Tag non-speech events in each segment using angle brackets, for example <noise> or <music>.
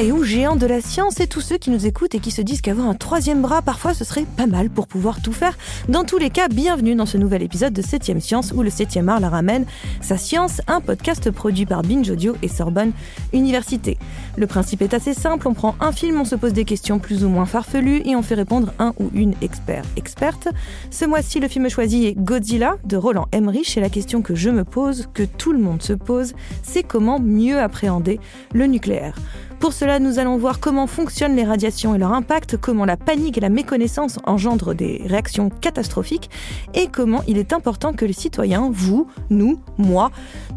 et ou géant de la science et tous ceux qui nous écoutent et qui se disent qu'avoir un troisième bras parfois ce serait pas mal pour pouvoir tout faire. Dans tous les cas, bienvenue dans ce nouvel épisode de 7ème Science où le 7ème art la ramène. Sa science, un podcast produit par Binge Audio et Sorbonne Université. Le principe est assez simple, on prend un film, on se pose des questions plus ou moins farfelues et on fait répondre un ou une expert experte. Ce mois-ci, le film choisi est Godzilla de Roland Emmerich et la question que je me pose, que tout le monde se pose, c'est comment mieux appréhender le nucléaire. Pour cela, nous allons voir comment fonctionnent les radiations et leur impact, comment la panique et la méconnaissance engendrent des réactions catastrophiques et comment il est important que les citoyens, vous, nous, moi,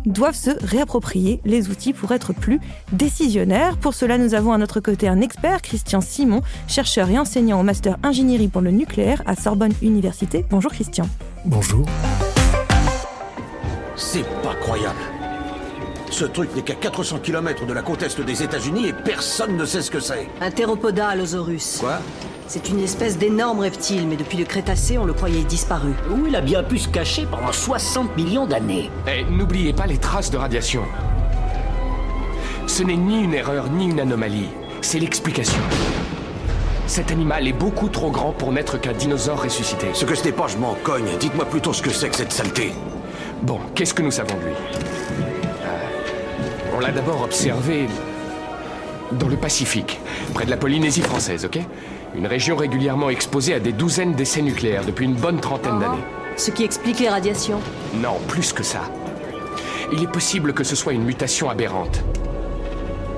doivent se réapproprier les outils pour être plus décisionnaires. Pour cela, nous avons à notre côté un expert, Christian Simon, chercheur et enseignant au master ingénierie pour le nucléaire à Sorbonne Université. Bonjour Christian. Bonjour. C'est pas croyable. Ce truc n'est qu'à 400 km de la côte est des États-Unis et personne ne sait ce que c'est. Un théropoda allosaurus. Quoi? C'est une espèce d'énorme reptile, mais depuis le Crétacé, on le croyait disparu. Où il a bien pu se cacher pendant 60 millions d'années. Et n'oubliez pas les traces de radiation. Ce n'est ni une erreur ni une anomalie, c'est l'explication. Cet animal est beaucoup trop grand pour n'être qu'un dinosaure ressuscité. Ce que ce n'est pas, je m'en cogne. Dites-moi plutôt ce que c'est que cette saleté. Bon, qu'est-ce que nous savons de lui? L'a d'abord observé dans le Pacifique, près de la Polynésie française, ok? Une région régulièrement exposée à des douzaines d'essais nucléaires depuis une bonne trentaine d'années. Ce qui explique les radiations. Non, plus que ça. Il est possible que ce soit une mutation aberrante.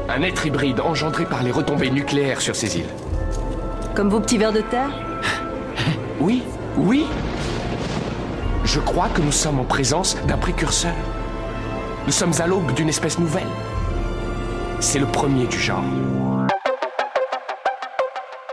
Un être hybride engendré par les retombées nucléaires sur ces îles. Comme vos petits vers de terre? Oui, oui. Je crois que nous sommes en présence d'un précurseur. Nous sommes à l'aube d'une espèce nouvelle. C'est le premier du genre.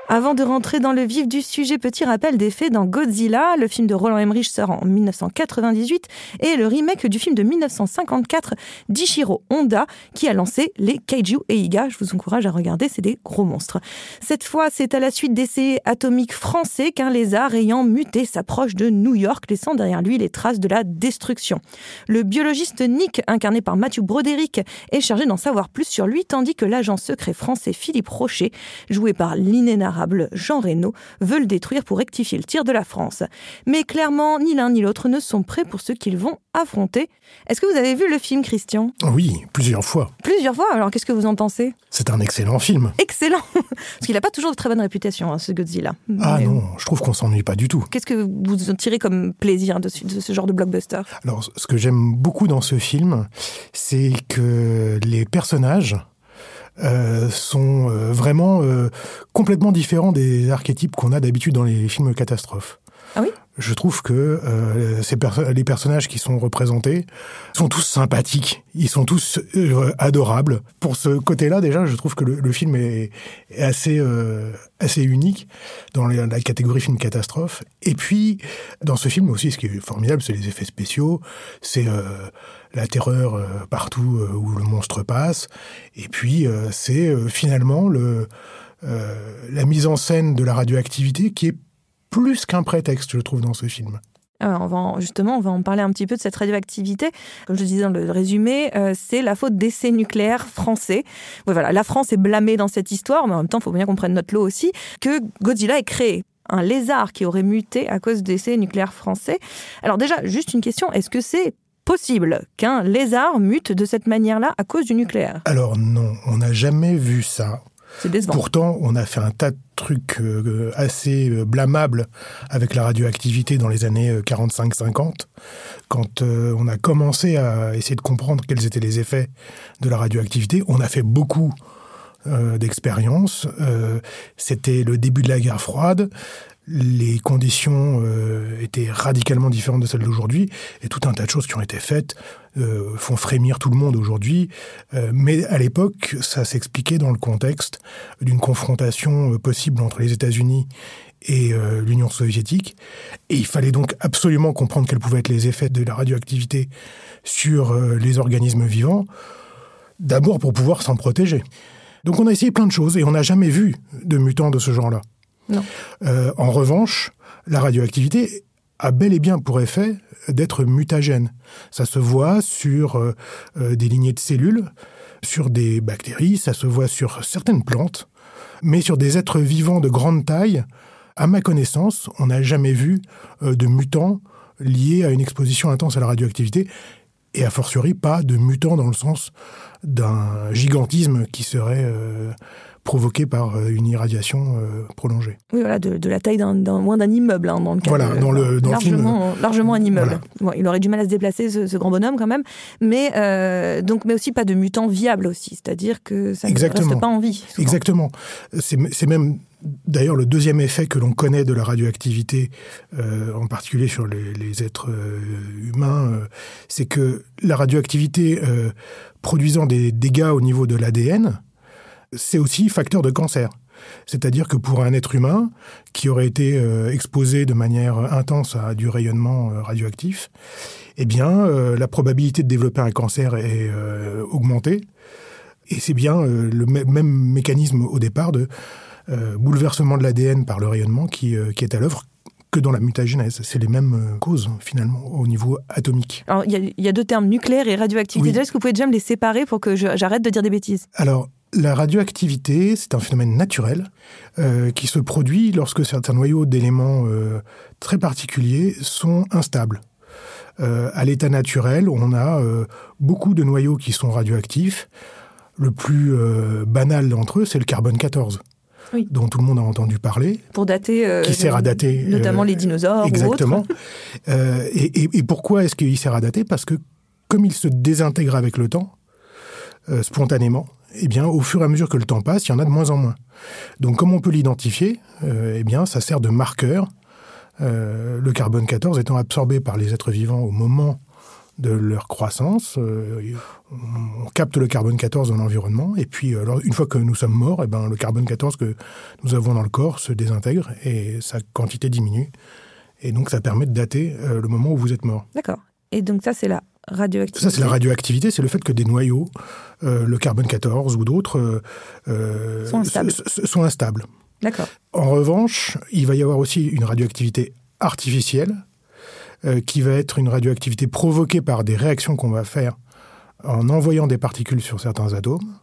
Avant de rentrer dans le vif du sujet, petit rappel des faits dans Godzilla, le film de Roland Emmerich sort en 1998 et le remake du film de 1954 d'Ichiro Honda qui a lancé les Kaiju Eiga. Je vous encourage à regarder, c'est des gros monstres. Cette fois, c'est à la suite d'essais atomiques français qu'un lézard ayant muté s'approche de New York, laissant derrière lui les traces de la destruction. Le biologiste Nick, incarné par Matthew Broderick, est chargé d'en savoir plus sur lui, tandis que l'agent secret français Philippe Rocher, joué par l'inénarrable Jean Reno veut le détruire pour rectifier le tir de la France. Mais clairement, ni l'un ni l'autre ne sont prêts pour ce qu'ils vont affronter. Est-ce que vous avez vu le film, Christian? Oui, plusieurs fois. Plusieurs fois, alors qu'est-ce que vous en pensez? C'est un excellent film. Excellent <laughs> Parce qu'il n'a pas toujours de très bonne réputation, hein, ce Godzilla. Ah Mais non, je trouve qu'on s'ennuie pas du tout. Qu'est-ce que vous en tirez comme plaisir de, ce- de ce genre de blockbuster? Alors, ce que j'aime beaucoup dans ce film, c'est que les personnages euh, sont euh, vraiment euh, complètement différents des archétypes qu'on a d'habitude dans les films catastrophes. Ah oui? Je trouve que euh, ces perso- les personnages qui sont représentés sont tous sympathiques, ils sont tous euh, adorables. Pour ce côté-là, déjà, je trouve que le, le film est, est assez euh, assez unique dans les- la catégorie film catastrophe. Et puis, dans ce film aussi, ce qui est formidable, c'est les effets spéciaux, c'est euh, la terreur euh, partout euh, où le monstre passe, et puis euh, c'est finalement le la mise en scène de la radioactivité qui est plus qu'un prétexte, je trouve, dans ce film. En- justement, on va en parler un petit peu de cette radioactivité. Comme je disais dans le résumé, c'est la faute d'essais nucléaires français. Voilà, la France est blâmée dans cette histoire, mais en même temps, il faut bien qu'on prenne notre lot aussi, que Godzilla est créé. Un lézard qui aurait muté à cause d'essais nucléaires français. Alors déjà, juste une question, est-ce que c'est possible qu'un lézard mute de cette manière-là à cause du nucléaire Alors non, on n'a jamais vu ça. Pourtant, on a fait un tas de trucs euh, assez euh, blâmables avec la radioactivité dans les années euh, 45-50, quand euh, on a commencé à essayer de comprendre quels étaient les effets de la radioactivité. On a fait beaucoup d'expériences. C'était le début de la guerre froide. Les conditions euh, étaient radicalement différentes de celles d'aujourd'hui, et tout un tas de choses qui ont été faites euh, font frémir tout le monde aujourd'hui. Euh, mais à l'époque, ça s'expliquait dans le contexte d'une confrontation euh, possible entre les États-Unis et euh, l'Union soviétique. Et il fallait donc absolument comprendre quels pouvaient être les effets de la radioactivité sur euh, les organismes vivants, d'abord pour pouvoir s'en protéger. Donc on a essayé plein de choses et on n'a jamais vu de mutants de ce genre-là. Euh, en revanche, la radioactivité a bel et bien pour effet d'être mutagène. Ça se voit sur euh, euh, des lignées de cellules sur des bactéries, ça se voit sur certaines plantes, mais sur des êtres vivants de grande taille, à ma connaissance, on n'a jamais vu de mutants liés à une exposition intense à la radioactivité, et a fortiori pas de mutants dans le sens d'un gigantisme qui serait provoqué par euh, une irradiation euh, prolongée. Oui, voilà, de, de la taille d'un, d'un- moins d'un immeuble, hein, dans le cas Voilà, de- dans le- dans le film, largement, un immeuble. Bon, il aurait du mal à se déplacer, ce, ce grand bonhomme, quand même. Mais, euh, donc, mais aussi pas de mutant viable aussi, c'est-à-dire que ça Exactement. ne reste pas en vie. souvent. Exactement. C'est c'est même d'ailleurs le deuxième effet que l'on connaît de la radioactivité, euh, en particulier sur les, les êtres euh, humains, euh, c'est que la radioactivité produisant des dégâts au niveau de l'ADN, c'est aussi facteur de cancer. C'est-à-dire que pour un être humain qui aurait été euh, exposé de manière intense à du rayonnement euh, radioactif, eh bien, euh, la probabilité de développer un cancer est augmentée. Et c'est bien le mê- même mécanisme au départ de bouleversement de l'ADN par le rayonnement qui, qui est à l'œuvre que dans la mutagénèse. C'est les mêmes causes, finalement, au niveau atomique. Alors, il y, a, il y a deux termes, nucléaire et radioactivité. Oui. Est-ce que vous pouvez déjà me les séparer pour que j'arrête de dire des bêtises? Alors, la radioactivité, c'est un phénomène naturel euh, qui se produit lorsque certains noyaux d'éléments euh, très particuliers sont instables. Euh, à l'état naturel, on a beaucoup de noyaux qui sont radioactifs. Le plus banal d'entre eux, c'est le carbone 14, Oui. dont tout le monde a entendu parler. Pour dater. euh, Qui sert à dater, Notamment euh, les dinosaures. ou Exactement. autres. Euh, et, et- et pourquoi est-ce qu'il sert à dater? Parce que comme il se désintègre avec le temps, spontanément, eh bien, au fur et à mesure que le temps passe, il y en a de moins en moins. Donc, comme on peut l'identifier euh, Eh bien, ça sert de marqueur. Euh, le carbone 14 étant absorbé par les êtres vivants au moment de leur croissance, euh, on, capte le carbone 14 dans l'environnement, et puis alors, une fois que nous sommes morts, eh ben, le carbone 14 que nous avons dans le corps se désintègre et sa quantité diminue. Et donc, ça permet de dater le moment où vous êtes mort. D'accord. Et donc, ça, c'est la radioactivité. Ça, c'est la radioactivité, c'est le fait que des noyaux, euh, le carbone 14 ou d'autres, euh, euh, Sont instables. sont instables. D'accord. En revanche, il va y avoir aussi une radioactivité artificielle, euh, qui va être une radioactivité provoquée par des réactions qu'on va faire en envoyant des particules sur certains atomes.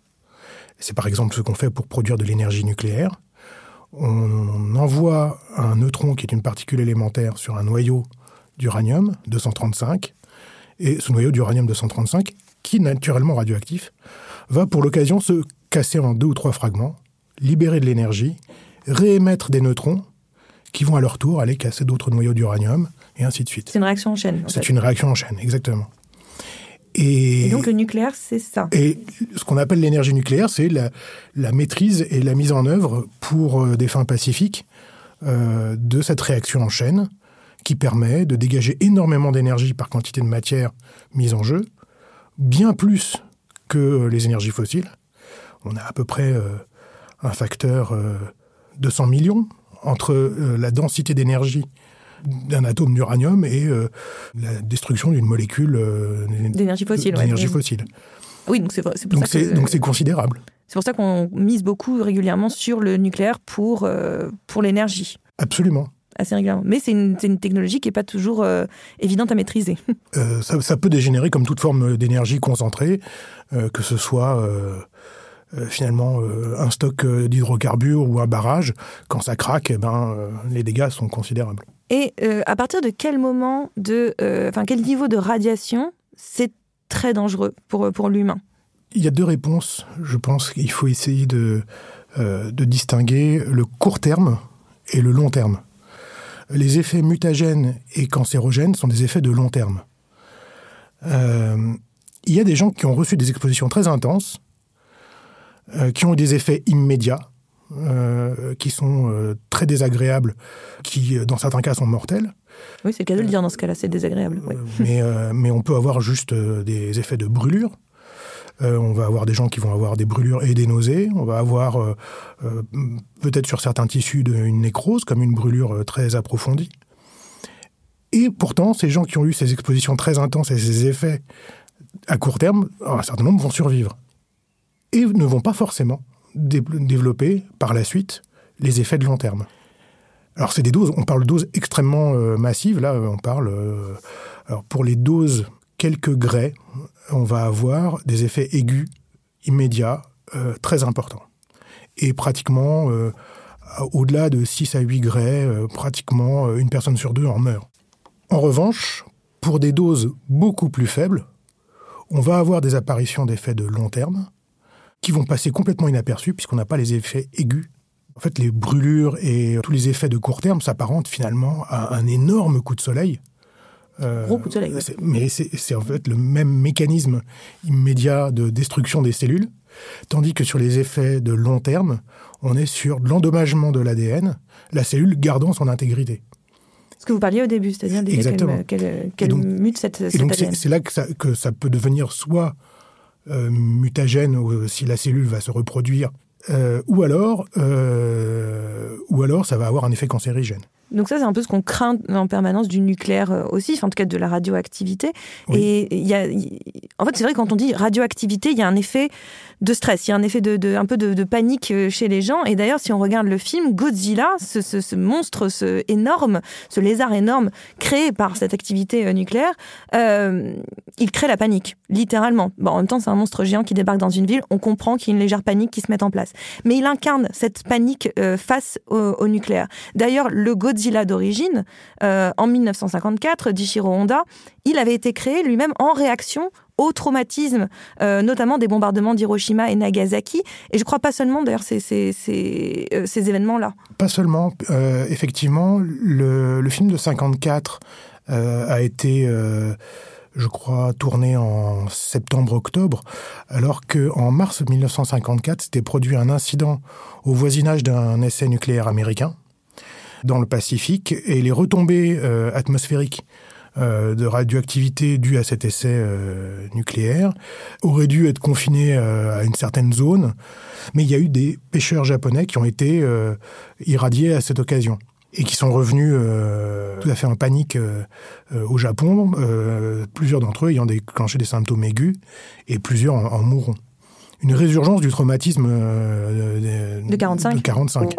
C'est par exemple ce qu'on fait pour produire de l'énergie nucléaire. On, on envoie un neutron, qui est une particule élémentaire, sur un noyau d'uranium 235. Et ce noyau d'uranium 235, qui naturellement radioactif, va pour l'occasion se casser en deux ou trois fragments, libérer de l'énergie, réémettre des neutrons qui vont à leur tour aller casser d'autres noyaux d'uranium, et ainsi de suite. C'est une réaction en chaîne. en C'est fait. une réaction en chaîne, exactement. Et, Et donc, le nucléaire, c'est ça. et ce qu'on appelle l'énergie nucléaire, c'est la, la maîtrise et la mise en œuvre pour euh, des fins pacifiques euh, de cette réaction en chaîne qui permet de dégager énormément d'énergie par quantité de matière mise en jeu, bien plus que les énergies fossiles. On a à peu près euh, un facteur euh, de 100 millions entre euh, la densité d'énergie d'un atome d'uranium et euh, la destruction d'une molécule D'énergie fossile, ouais. d'énergie Oui. fossile. Oui, donc c'est pour Donc ça que- donc c'est considérable. c'est pour ça qu'on mise beaucoup régulièrement sur le nucléaire pour, pour l'énergie. Absolument. Assez régulièrement. Mais c'est une, technologie qui n'est pas toujours euh, évidente à maîtriser. <laughs> Euh, ça, ça peut dégénérer comme toute forme d'énergie concentrée, euh, que ce soit finalement un stock d'hydrocarbures ou un barrage. Quand ça craque, eh ben, les dégâts sont considérables. Et à partir de quel moment, de, enfin quel niveau de radiation, c'est très dangereux pour, pour l'humain? Il y a deux réponses. Je pense qu'il faut essayer de, de distinguer le court terme et le long terme. Les effets mutagènes et cancérogènes sont des effets de long terme. Euh, il y a des gens qui ont reçu des expositions très intenses, euh, qui ont eu des effets immédiats, euh, qui sont très désagréables, qui, dans certains cas, sont mortels. Oui, c'est le cas de le dire dans ce cas-là, c'est désagréable. oui. mais, mais on peut avoir juste des effets de brûlure. Euh, on va avoir des gens qui vont avoir des brûlures et des nausées. On va avoir euh, euh, peut-être sur certains tissus une nécrose, comme une brûlure très approfondie. Et pourtant, ces gens qui ont eu ces expositions très intenses et ces effets à court terme, un certain nombre vont survivre. Et ne vont pas forcément dé- développer par la suite les effets de long terme. Alors c'est des doses, on parle de doses extrêmement massives, là on parle, alors pour les doses quelques grès, on va avoir des effets aigus immédiat euh, très important. Et pratiquement, euh, au-delà de 6 à 8 grès, euh, pratiquement une personne sur deux en meurt. En revanche, pour des doses beaucoup plus faibles, on va avoir des apparitions d'effets de long terme qui vont passer complètement inaperçus puisqu'on n'a pas les effets aigus. En fait, les brûlures et tous les effets de court terme s'apparentent finalement à un énorme coup de soleil. Euh, Gros coup de soleil. Mais c'est en fait le même mécanisme immédiat de destruction des cellules, tandis que sur les effets de long terme, on est sur l'endommagement de l'ADN, la cellule gardant son intégrité. Ce que vous parliez au début, c'est-à-dire qu'elle mute cette, et donc c'est là que ça, que ça, peut devenir soit euh, mutagène, ou, si la cellule va se reproduire, euh, ou, alors, ou alors ça va avoir un effet cancérigène. Donc ça, c'est un peu ce qu'on craint en permanence du nucléaire euh, aussi, en tout cas de la radioactivité. Et il y a, en fait, c'est vrai quand on dit radioactivité, il y a un effet de stress, il y a un effet de, un peu de, panique euh, chez les gens. Et d'ailleurs, si on regarde le film, Godzilla, ce, monstre, ce énorme, ce lézard énorme créé par cette activité euh, nucléaire, il crée la panique, littéralement. Bon, en même temps, c'est un monstre géant qui débarque dans une ville. On comprend qu'il y a une légère panique qui se met en place. Mais il incarne cette panique face au, au nucléaire. D'ailleurs, le Godzilla d'origine, euh, en 1954, d'Ichiro Honda, il avait été créé lui-même en réaction au traumatisme, euh, notamment des bombardements d'Hiroshima et Nagasaki. Et je crois pas seulement, d'ailleurs, ces, euh, événements-là. Pas seulement. effectivement, le, le, film de 54 a été je crois, tourné en septembre-octobre, alors qu'en mars 1954 s'était produit un incident au voisinage d'un essai nucléaire américain dans le Pacifique et les retombées euh, atmosphériques euh, de radioactivité dues à cet essai euh, nucléaire auraient dû être confinées à une certaine zone, mais il y a eu des pêcheurs japonais qui ont été irradiés à cette occasion et qui sont revenus tout à fait en panique au Japon, plusieurs d'entre eux ayant déclenché des symptômes aigus et plusieurs en, mourront. Une résurgence du traumatisme de, de 45. De 45.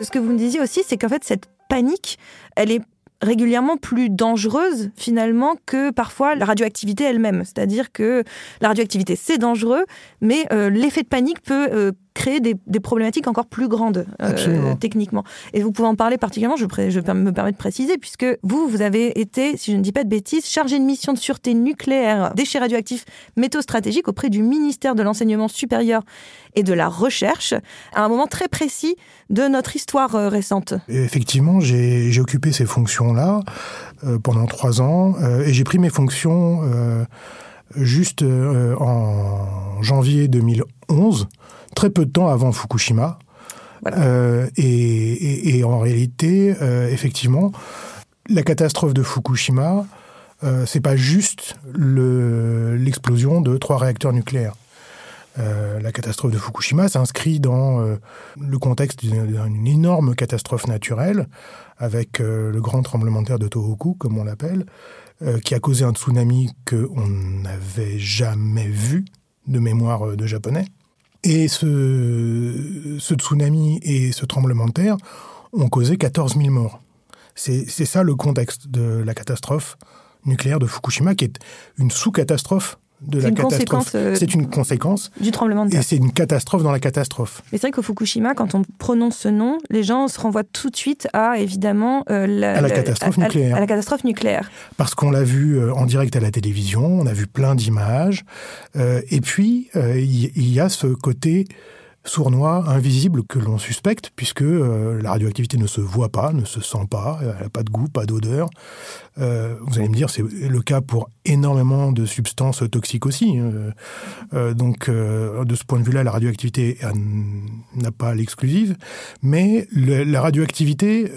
Ce que vous me disiez aussi, c'est qu'en fait, cette panique, elle est régulièrement plus dangereuse finalement que parfois la radioactivité elle-même. C'est-à-dire que la radioactivité c'est dangereux, mais euh, l'effet de panique peut euh, créer des, problématiques encore plus grandes euh, techniquement. Et vous pouvez en parler particulièrement, je, je, me permets de préciser, puisque vous, vous avez été, si je ne dis pas de bêtises, chargé de mission de sûreté nucléaire, déchets radioactifs, métaux stratégiques auprès du ministère de l'Enseignement supérieur et de la Recherche, à un moment très précis de notre histoire euh, récente. effectivement, j'ai occupé ces fonctions-là euh, pendant trois ans, et j'ai pris mes fonctions juste en janvier 2011 très peu de temps avant Fukushima. Euh, et, en réalité, euh, effectivement, la catastrophe de Fukushima, euh, c'est pas juste l'explosion de trois réacteurs nucléaires. la catastrophe de Fukushima s'inscrit dans le contexte d'une énorme catastrophe naturelle, avec le grand tremblement de terre de Tohoku, comme on l'appelle, qui a causé un tsunami qu'on n'avait jamais vu de mémoire de japonais. Et ce, tsunami et ce tremblement de terre ont causé 14 000 morts. C'est ça le contexte de la catastrophe nucléaire de Fukushima, qui est une sous-catastrophe de la catastrophe. Euh, c'est une conséquence du tremblement de terre. Et c'est une catastrophe dans la catastrophe. Mais c'est vrai qu'au Fukushima, quand on prononce ce nom, les gens se renvoient tout de suite à évidemment euh, la, à la catastrophe nucléaire. À, la catastrophe nucléaire. Parce qu'on l'a vu euh, en direct à la télévision, on a vu plein d'images, et puis il y, a ce côté sournois, invisible que l'on suspecte, puisque euh, la radioactivité ne se voit pas, ne se sent pas, elle n'a pas de goût, pas d'odeur. Euh, vous allez me dire, c'est le cas pour énormément de substances toxiques aussi. Hein. Euh, donc, de ce point de vue-là, la radioactivité n'a pas l'exclusive, mais la radioactivité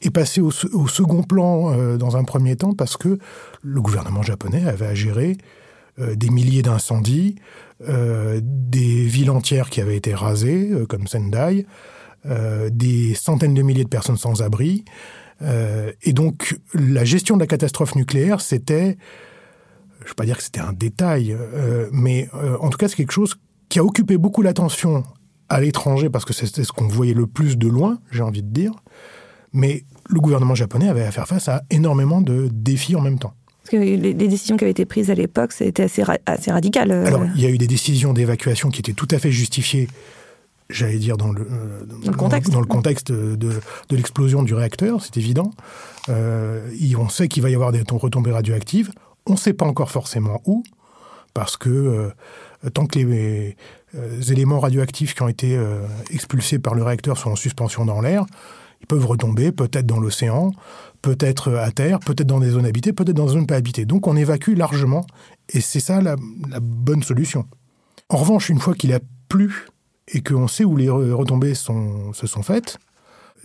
est passée au, au second plan dans un premier temps parce que le gouvernement japonais avait à gérer des milliers d'incendies, euh, des villes entières qui avaient été rasées, euh, comme Sendai, euh, des centaines de milliers de personnes sans abri. et donc, la gestion de la catastrophe nucléaire, c'était, je ne vais pas dire que c'était un détail, mais en tout cas, c'est quelque chose qui a occupé beaucoup l'attention à l'étranger parce que c'était ce qu'on voyait le plus de loin, j'ai envie de dire. Mais le gouvernement japonais avait à faire face à énormément de défis en même temps. Que les, les décisions qui avaient été prises à l'époque, c'était assez, ra- assez radical. euh. Alors, il y a eu des décisions d'évacuation qui étaient tout à fait justifiées, j'allais dire, dans le, euh, Dans le contexte. dans le contexte de, de l'explosion du réacteur, c'est évident. Euh, on sait qu'il va y avoir des retombées radioactives. On ne sait pas encore forcément où, parce que euh, tant que les éléments radioactifs qui ont été euh, expulsés par le réacteur sont en suspension dans l'air, ils peuvent retomber peut-être dans l'océan, peut-être à terre, peut-être dans des zones habitées, peut-être dans des zones pas habitées. Donc on évacue largement, et c'est ça la, bonne solution. En revanche, une fois qu'il a plu et qu'on sait où les re- retombées se sont faites,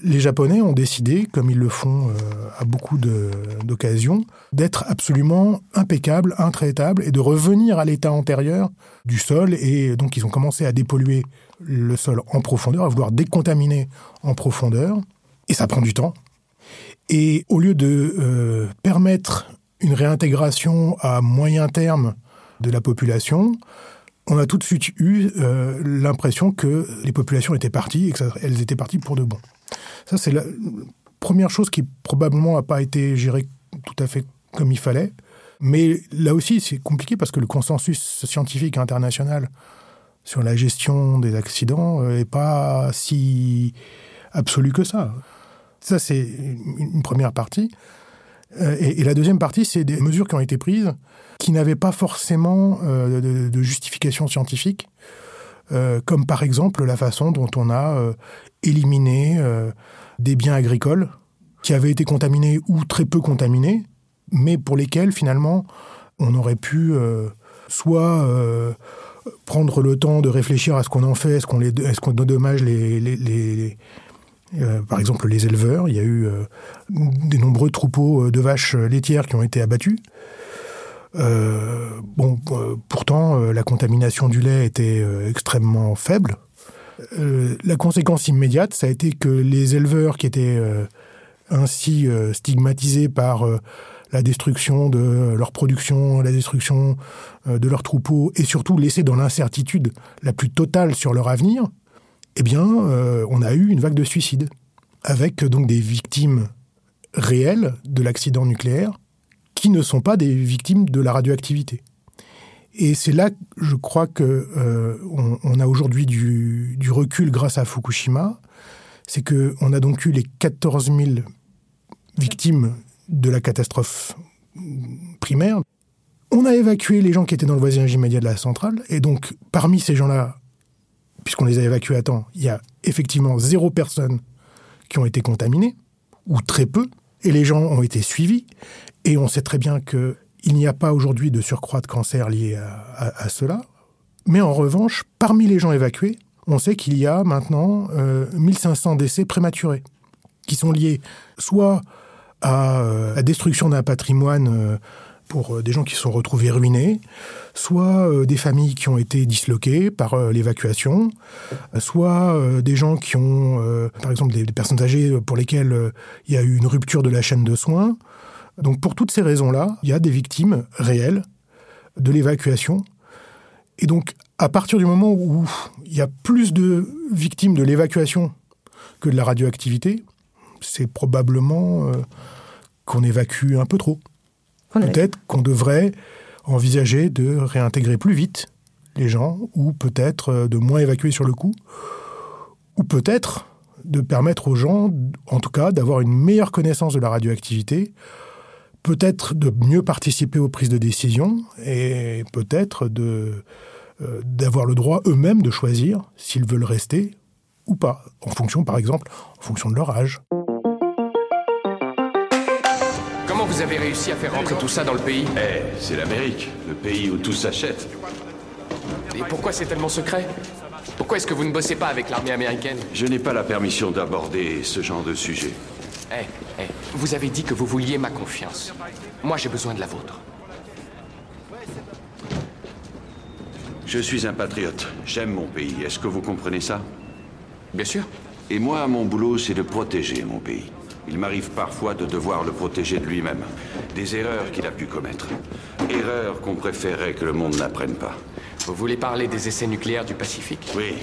les Japonais ont décidé, comme ils le font euh, à beaucoup d'occasions, d'être absolument impeccables, intraitables et de revenir à l'état antérieur du sol. Et donc, ils ont commencé à dépolluer le sol en profondeur, à vouloir décontaminer en profondeur. Et ça prend du temps. Et au lieu de euh, permettre une réintégration à moyen terme de la population, on a tout de suite eu euh, l'impression que les populations étaient parties et qu'elles étaient parties pour de bon. Ça, c'est la première chose qui probablement n'a pas été gérée tout à fait comme il fallait. Mais là aussi, c'est compliqué parce que le consensus scientifique international sur la gestion des accidents n'est pas si absolu que ça. Ça, c'est une première partie. Euh, Et, la deuxième partie, c'est des mesures qui ont été prises qui n'avaient pas forcément euh, de, justification scientifique, euh, comme par exemple la façon dont on a éliminé des biens agricoles qui avaient été contaminés ou très peu contaminés, mais pour lesquels finalement on aurait pu soit prendre le temps de réfléchir à ce qu'on en fait, est-ce qu'on les, est-ce qu'on dommage les, les, les- euh, par exemple les éleveurs. Il y a eu euh, des nombreux troupeaux euh, de vaches laitières qui ont été abattus. Euh, bon, euh, pourtant, euh, la contamination du lait était euh, extrêmement faible. Euh, la conséquence immédiate, ça a été que les éleveurs qui étaient euh, ainsi euh, stigmatisés par euh, la destruction de leur production, la destruction euh, de leurs troupeaux, et surtout laissés dans l'incertitude la plus totale sur leur avenir, eh bien, euh, on a eu une vague de suicides, avec euh, donc des victimes réelles de l'accident nucléaire, qui ne sont pas des victimes de la radioactivité. Et c'est là, je crois que euh, on, a aujourd'hui du, recul grâce à Fukushima. C'est que on a donc eu les 14 000 victimes de la catastrophe primaire. On a évacué les gens qui étaient dans le voisinage immédiat de la centrale, et donc parmi ces gens-là, puisqu'on les a évacués à temps, il y a effectivement zéro personne qui ont été contaminées, ou très peu, et les gens ont été suivis, et on sait très bien que il n'y a pas aujourd'hui de surcroît de cancer lié à, cela. Mais en revanche, parmi les gens évacués, on sait qu'il y a maintenant euh, 1500 décès prématurés, qui sont liés soit à euh, la destruction d'un patrimoine euh, pour euh, des gens qui se sont retrouvés ruinés, soit euh, des familles qui ont été disloquées par euh, l'évacuation, soit des gens qui ont, par exemple, des, personnes âgées pour lesquelles il y a eu une rupture de la chaîne de soins. Donc pour toutes ces raisons-là, il y a des victimes réelles de l'évacuation. Et donc à partir du moment où il y a plus de victimes de l'évacuation que de la radioactivité, c'est probablement qu'on évacue un peu trop. Peut-être qu'on devrait envisager de réintégrer plus vite les gens, ou peut-être euh, de moins évacuer sur le coup, ou peut-être de permettre aux gens, en tout cas, d'avoir une meilleure connaissance de la radioactivité, peut-être de mieux participer aux prises de décision, et peut-être euh, d'avoir le droit eux-mêmes de choisir s'ils veulent rester ou pas, en fonction, par exemple, en fonction de leur âge. Vous avez réussi à faire rentrer tout ça dans le pays Eh, c'est l'Amérique, le pays où tout s'achète. Et pourquoi c'est tellement secret? Pourquoi est-ce que vous ne bossez pas avec l'armée américaine? Je n'ai pas la permission d'aborder ce genre de sujet. Eh, eh, vous avez dit que vous vouliez ma confiance. Moi, j'ai besoin de la vôtre. Je suis un patriote. J'aime mon pays. Est-ce que vous comprenez ça? Bien sûr. Et moi, mon boulot, c'est de protéger mon pays. Il m'arrive parfois de devoir le protéger de lui-même. Des erreurs qu'il a pu commettre. Erreurs qu'on préférerait que le monde n'apprenne pas. Vous voulez parler des essais nucléaires du Pacifique? Oui.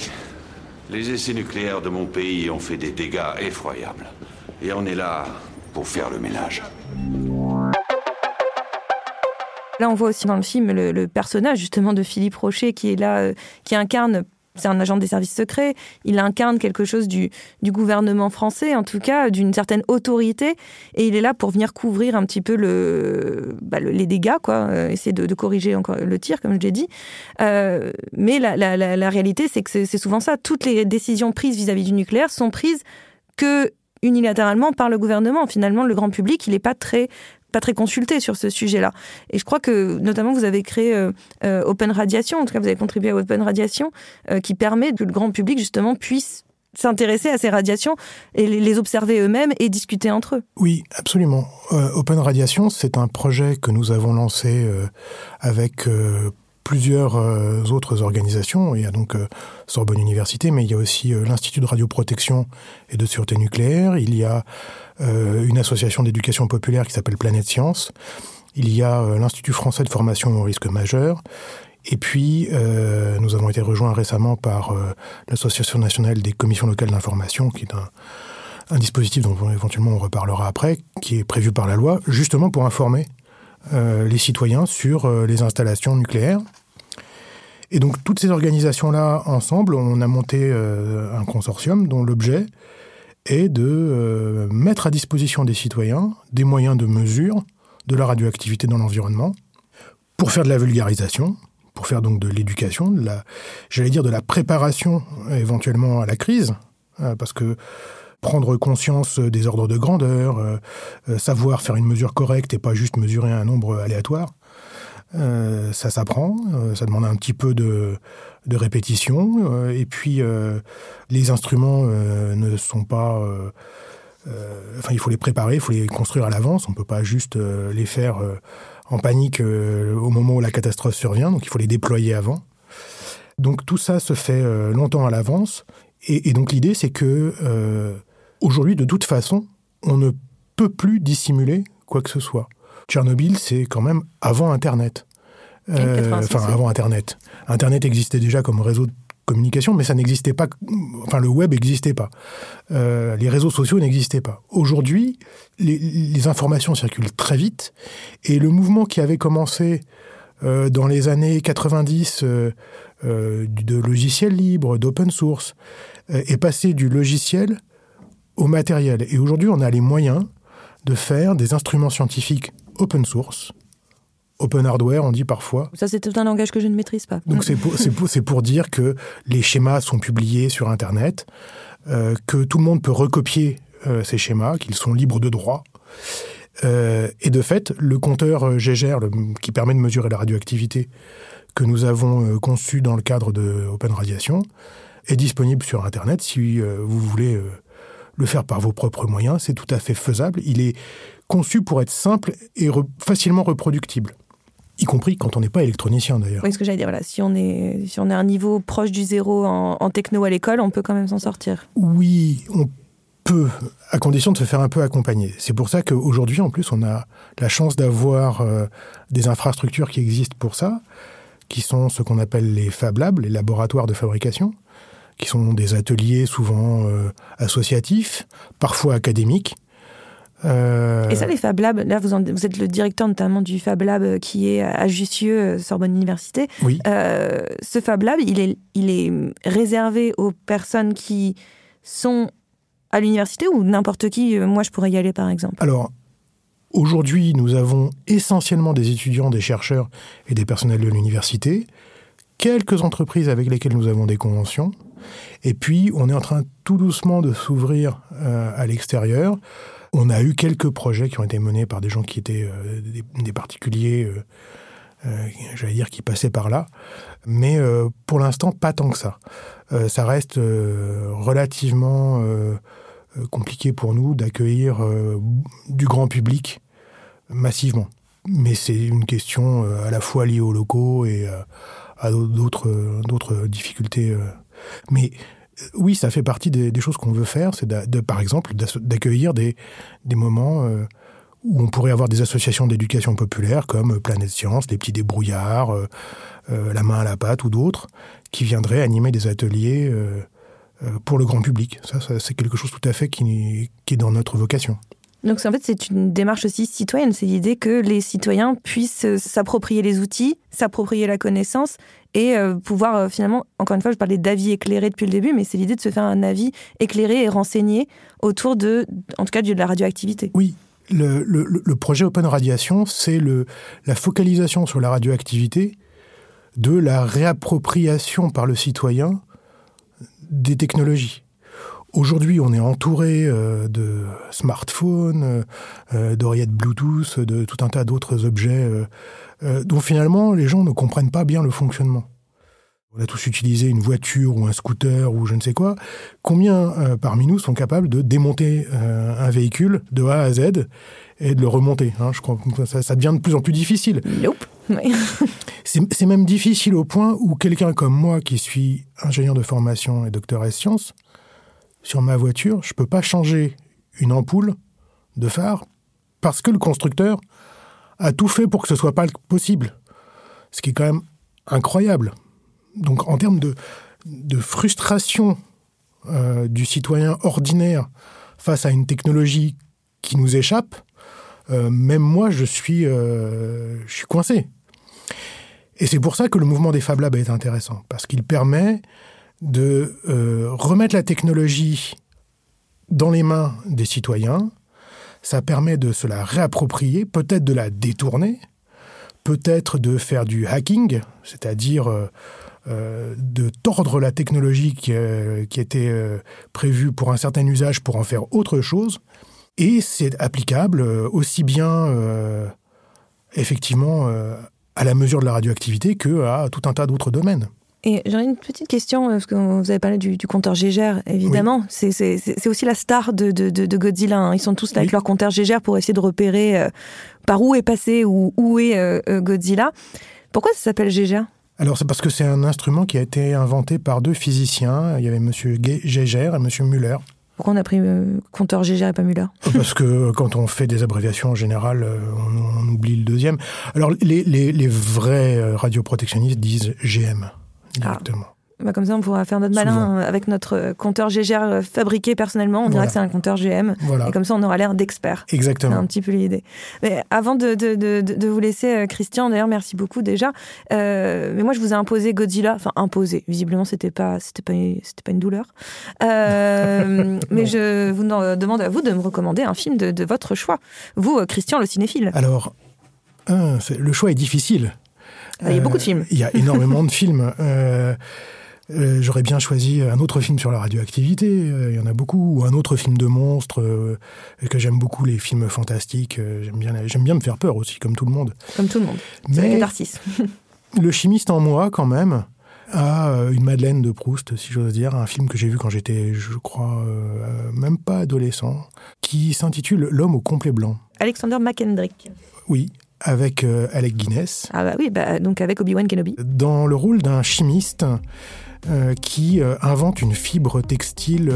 Les essais nucléaires de mon pays ont fait des dégâts effroyables. Et on est là pour faire le ménage. Là, on voit aussi dans le film le, le personnage justement de Philippe Rocher qui est là, euh, qui incarne c'est un agent des services secrets, il incarne quelque chose du, gouvernement français, en tout cas d'une certaine autorité, et il est là pour venir couvrir un petit peu bah, le- les dégâts, quoi, euh, essayer de, corriger encore le tir, comme je l'ai dit. Euh, mais la, la, réalité, c'est que c'est souvent ça. Toutes les décisions prises vis-à-vis du nucléaire sont prises que unilatéralement par le gouvernement. Finalement, le grand public, il n'est pas très pas très consulté sur ce sujet-là. Et je crois que, notamment, vous avez créé euh, euh, Open Radiation, en tout cas, vous avez contribué à Open Radiation, euh, qui permet que le grand public, justement, puisse s'intéresser à ces radiations et les- observer eux-mêmes et discuter entre eux. Oui, absolument. Open Radiation, c'est un projet que nous avons lancé avec plusieurs euh, autres organisations. Il y a donc euh, Sorbonne Université, mais il y a aussi euh, l'Institut de radioprotection et de sûreté nucléaire. Il y a une association d'éducation populaire qui s'appelle Planète Science. Il y a l'Institut français de formation au risque majeur. Et puis, euh, nous avons été rejoints récemment par euh, l'Association nationale des commissions locales d'information, qui est un, un dispositif dont éventuellement on reparlera après, qui est prévu par la loi, justement pour informer les citoyens sur euh, les installations nucléaires. Et donc toutes ces organisations-là, ensemble, on a monté euh, un consortium dont l'objet est de euh, mettre à disposition des citoyens des moyens de mesure de la radioactivité dans l'environnement pour faire de la vulgarisation, pour faire donc de l'éducation, de la, j'allais dire de la préparation euh, éventuellement à la crise, euh, parce que prendre conscience des ordres de grandeur, euh, euh, savoir faire une mesure correcte et pas juste mesurer un nombre aléatoire, euh, ça s'apprend, euh, ça demande un petit peu de, de répétition, euh, et puis euh, les instruments euh, ne sont pas... euh, euh, enfin, il faut les préparer, il faut les construire à l'avance, on ne peut pas juste euh, les faire euh, en panique euh, au moment où la catastrophe survient, donc il faut les déployer avant. Donc tout ça se fait euh, longtemps à l'avance, et, donc l'idée c'est que euh, aujourd'hui, de toute façon, on ne peut plus dissimuler quoi que ce soit. Tchernobyl, c'est quand même avant Internet. Euh, 86, Enfin, avant Internet. Internet existait déjà comme réseau de communication, mais ça n'existait pas. Enfin, le web n'existait pas. Euh, les réseaux sociaux n'existaient pas. Aujourd'hui, les, les informations circulent très vite, et le mouvement qui avait commencé euh, dans les années 90 euh, euh, de logiciels libres, d'open source, est passé du logiciel au matériel. Et aujourd'hui, on a les moyens de faire des instruments scientifiques open source, open hardware, on dit parfois. Ça, c'est tout un langage que je ne maîtrise pas. Donc c'est pour, dire que les schémas sont publiés sur Internet, euh, que tout le monde peut recopier euh, ces schémas, qu'ils sont libres de droit. Euh, et de fait, le compteur GGR, le- qui permet de mesurer la radioactivité que nous avons conçu dans le cadre de Open Radiation, est disponible sur Internet. Si vous voulez le faire par vos propres moyens, c'est tout à fait faisable. Il est conçu pour être simple et re- facilement reproductible, y compris quand on n'est pas électronicien d'ailleurs. Oui, ce que j'allais dire, voilà, si on est, si on est à un niveau proche du zéro en, en techno à l'école, on peut quand même s'en sortir. Oui, on peut, à condition de se faire un peu accompagner. C'est pour ça qu'aujourd'hui, en plus, on a la chance d'avoir euh, des infrastructures qui existent pour ça, qui sont ce qu'on appelle les Fab Labs, les laboratoires de fabrication, qui sont des ateliers souvent euh, associatifs, parfois académiques. Euh, Et ça, les Fab Labs, là, vous, en- vous êtes le directeur notamment du Fab Lab euh, qui est à Jussieu, Sorbonne Université. Oui. Euh, ce Fab Lab, il est, il est réservé aux personnes qui sont à l'université ou n'importe qui Moi, je pourrais y aller, par exemple. Alors, aujourd'hui, nous avons essentiellement des étudiants, des chercheurs et des personnels de l'université, quelques entreprises avec lesquelles nous avons des conventions, et puis on est en train tout doucement de s'ouvrir euh, à l'extérieur. On a eu quelques projets qui ont été menés par des gens qui étaient euh, des, particuliers, euh, j'allais dire, qui passaient par là, mais pour l'instant, pas tant que ça. Ça reste relativement compliqué pour nous d'accueillir du grand public massivement. Mais c'est une question à la fois liée aux locaux et à d'autres difficultés. Euh. Mais euh, oui, ça fait partie des, choses qu'on veut faire, c'est par exemple d'accueillir des, moments euh, où on pourrait avoir des associations d'éducation populaire comme Planète Science, les petits débrouillards, euh, euh, La main à la pâte ou d'autres, qui viendraient animer des ateliers euh, euh, pour le grand public. Ça, c'est quelque chose tout à fait qui est dans notre vocation. Donc en fait, c'est une démarche aussi citoyenne. C'est l'idée que les citoyens puissent euh, s'approprier les outils, s'approprier la connaissance et euh, pouvoir euh, finalement, encore une fois, je parlais d'avis éclairé depuis le début, mais c'est l'idée de se faire un avis éclairé et renseigné autour de, en tout cas, de la radioactivité. Oui. Le, le, le projet Open Radiation, c'est la focalisation sur la radioactivité de la réappropriation par le citoyen des technologies. Aujourd'hui, on est entouré euh, de smartphones, euh, euh, d'oreillettes Bluetooth, de tout un tas d'autres objets dont finalement les gens ne comprennent pas bien le fonctionnement. On a tous utilisé une voiture ou un scooter ou je ne sais quoi. Combien parmi nous sont capables de démonter un véhicule de A à Z et de le remonter hein? Je crois que ça, ça, devient de plus en plus difficile. Nope. <laughs> C'est même difficile au point où quelqu'un comme moi, qui suis ingénieur de formation et docteur en sciences, sur ma voiture, je ne peux pas changer une ampoule de phare parce que le constructeur a tout fait pour que ce soit pas possible. Ce qui est quand même incroyable. Donc en termes de, de frustration euh, du citoyen ordinaire face à une technologie qui nous échappe, euh, même moi, je suis, euh, je suis coincé. Et c'est pour ça que le mouvement des Fab Labs est intéressant, parce qu'il permet de euh, remettre la technologie dans les mains des citoyens. Ça permet de se la réapproprier, peut-être de la détourner, peut-être de faire du hacking, c'est-à-dire euh, euh, de tordre la technologie qui, qui était prévue pour un certain usage pour en faire autre chose. Et c'est applicable aussi bien, effectivement, à la mesure de la radioactivité que à tout un tas d'autres domaines. Et j'aurais une petite question, euh, parce que vous avez parlé du, compteur Gégère, évidemment. C'est aussi la star de, de, Godzilla. Hein. Ils sont tous là avec leur compteur Gégère pour essayer de repérer euh, par où est passé ou où est euh, Godzilla. Pourquoi ça s'appelle Gégère? Alors c'est parce que c'est un instrument qui a été inventé par deux physiciens. Il y avait M. Gégère et M. Müller. Pourquoi on a pris compteur Gégère et pas Müller Parce que quand on fait des abréviations en général, on, oublie le deuxième. Alors les, les, les vrais radioprotectionnistes disent GM. Exactement. Bah comme ça, on pourra faire notre malin avec notre compteur GGR euh, fabriqué personnellement. On dira que c'est un compteur GM. Et comme ça, on aura l'air d'expert. Exactement. C'est un petit peu l'idée. Mais avant de, de, de, de, vous laisser, euh, Christian, d'ailleurs, merci beaucoup déjà. Euh, mais moi, je vous ai imposé Godzilla. Enfin, imposé. Visiblement, c'était pas, c'était pas, c'était pas une douleur. Euh, <laughs> mais je vous demande à vous de me recommander un film de, de votre choix. Vous, Christian, le cinéphile. Alors, le choix est difficile. Il y a beaucoup de films. Il y a <laughs> énormément de films. Euh, euh, j'aurais bien choisi un autre film sur la radioactivité, euh, il y en a beaucoup, ou un autre film de monstres, que j'aime beaucoup, les films fantastiques. j'aime bien, j'aime bien me faire peur aussi, comme tout le monde. Comme tout le monde. Mais <laughs> le chimiste en moi, quand même, a une Madeleine de Proust, si j'ose dire, un film que j'ai vu quand j'étais, je crois, même pas adolescent, qui s'intitule L'homme au complet blanc. Alexander McKendrick. Oui, avec euh, Alec Guinness. Ah bah oui, bah, donc avec Obi-Wan Kenobi. Dans le rôle d'un chimiste euh, qui euh, invente une fibre textile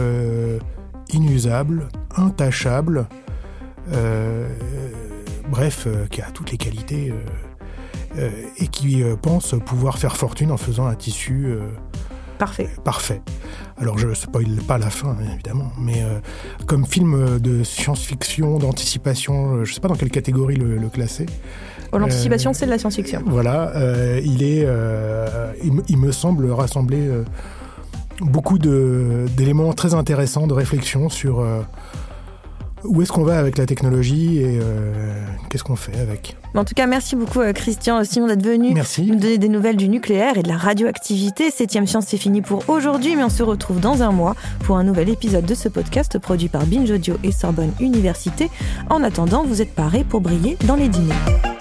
inusable, intachable, bref, qui a toutes les qualités et qui pense pouvoir faire fortune en faisant un tissu Parfait. Parfait. Alors je spoil pas la fin, évidemment, mais euh, comme film de science-fiction, d'anticipation, euh, je ne sais pas dans quelle catégorie le, classer. Oh, l'anticipation, c'est de la science-fiction. Voilà, euh, il est, il, me semble rassembler beaucoup d'éléments très intéressants de réflexion sur où est-ce qu'on va avec la technologie et euh, qu'est-ce qu'on fait avec En tout cas, merci beaucoup euh, Christian Simon d'être venu nous donner des nouvelles du nucléaire et de la radioactivité. Septième Science, c'est fini pour aujourd'hui, mais on se retrouve dans un mois pour un nouvel épisode de ce podcast produit par Binge Audio et Sorbonne Université. En attendant, vous êtes parés pour briller dans les dîners.